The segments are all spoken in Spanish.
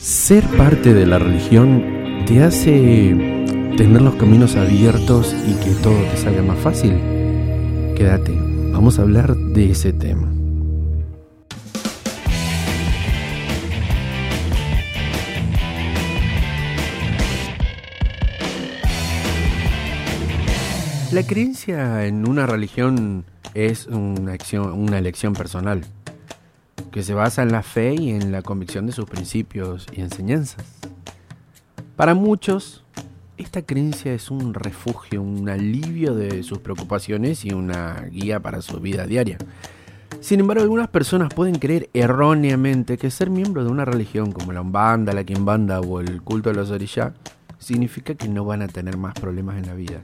Ser parte de la religión te hace tener los caminos abiertos y que todo te salga más fácil. Quédate, vamos a hablar de ese tema. La creencia en una religión es una, elección personal que se basa en la fe y en la convicción de sus principios y enseñanzas. Para muchos, esta creencia es un refugio, un alivio de sus preocupaciones y una guía para su vida diaria. Sin embargo, algunas personas pueden creer erróneamente que ser miembro de una religión como la Umbanda, la Kimbanda o el culto de los Orishá significa que no van a tener más problemas en la vida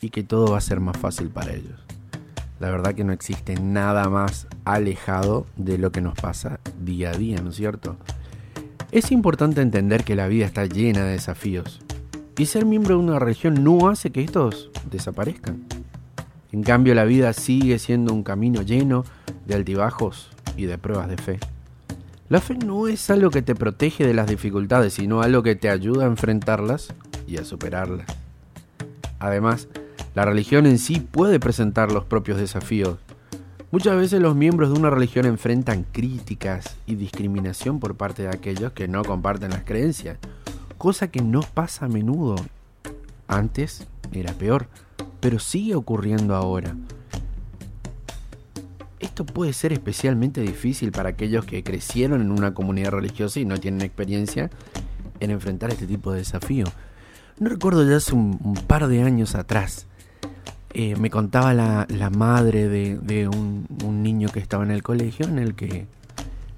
y que todo va a ser más fácil para ellos. La verdad que no existe nada más alejado de lo que nos pasa día a día, ¿no es cierto? Es importante entender que la vida está llena de desafíos y ser miembro de una religión no hace que estos desaparezcan. En cambio, la vida sigue siendo un camino lleno de altibajos y de pruebas de fe. La fe no es algo que te protege de las dificultades, sino algo que te ayuda a enfrentarlas y a superarlas. Además, la religión en sí puede presentar los propios desafíos. Muchas veces los miembros de una religión enfrentan críticas y discriminación por parte de aquellos que no comparten las creencias, cosa que no pasa a menudo. Antes era peor, pero sigue ocurriendo ahora. Esto puede ser especialmente difícil para aquellos que crecieron en una comunidad religiosa y no tienen experiencia en enfrentar este tipo de desafío. No recuerdo ya hace un, par de años atrás eh, me contaba la, madre de, un, niño que estaba en el colegio en el que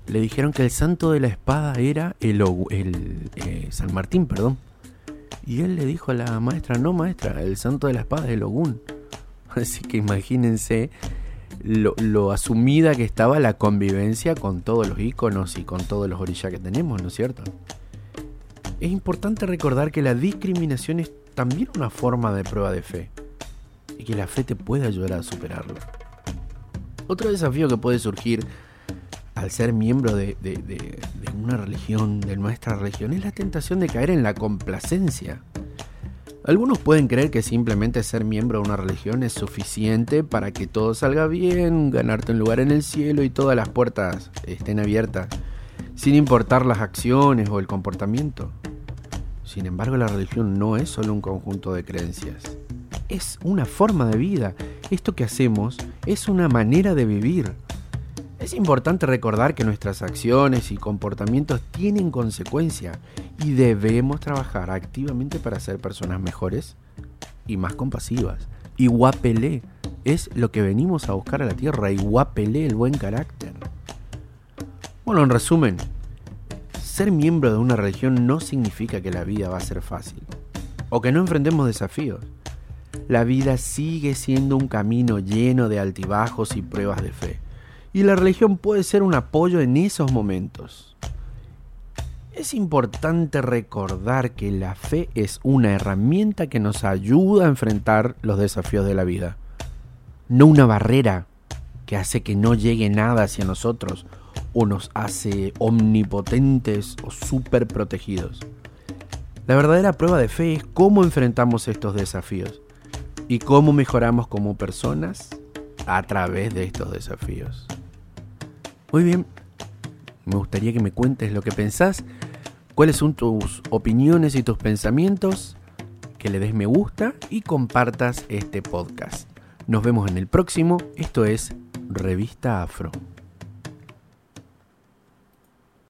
le dijeron que el santo de la espada era el, el eh, San Martín, perdón. Y él le dijo a la maestra, no maestra, el santo de la espada es el Ogún. Así que imagínense lo, lo, asumida que estaba la convivencia con todos los iconos y con todos los orillas que tenemos, ¿no es cierto? Es importante recordar que la discriminación es también una forma de prueba de fe y que la fe te puede ayudar a superarlo. Otro desafío que puede surgir al ser miembro de, una religión, de nuestra religión, es la tentación de caer en la complacencia. Algunos pueden creer que simplemente ser miembro de una religión es suficiente para que todo salga bien, ganarte un lugar en el cielo y todas las puertas estén abiertas, sin importar las acciones o el comportamiento. Sin embargo, la religión no es solo un conjunto de creencias es una forma de vida. Esto que hacemos es una manera de vivir. Es importante recordar que nuestras acciones y comportamientos tienen consecuencia y debemos trabajar activamente para ser personas mejores y más compasivas. Y guapelé es lo que venimos a buscar a la tierra y guapelé el buen carácter. Bueno, en resumen, ser miembro de una religión no significa que la vida va a ser fácil o que no enfrentemos desafíos la vida sigue siendo un camino lleno de altibajos y pruebas de fe. Y la religión puede ser un apoyo en esos momentos. Es importante recordar que la fe es una herramienta que nos ayuda a enfrentar los desafíos de la vida, no una barrera que hace que no llegue nada hacia nosotros o nos hace omnipotentes o súper protegidos. La verdadera prueba de fe es cómo enfrentamos estos desafíos y cómo mejoramos como personas a través de estos desafíos. Muy bien, me gustaría que me cuentes lo que pensás, cuáles son tus opiniones y tus pensamientos, que le des me gusta y compartas este podcast. Nos vemos en el próximo, esto es Revista Afro.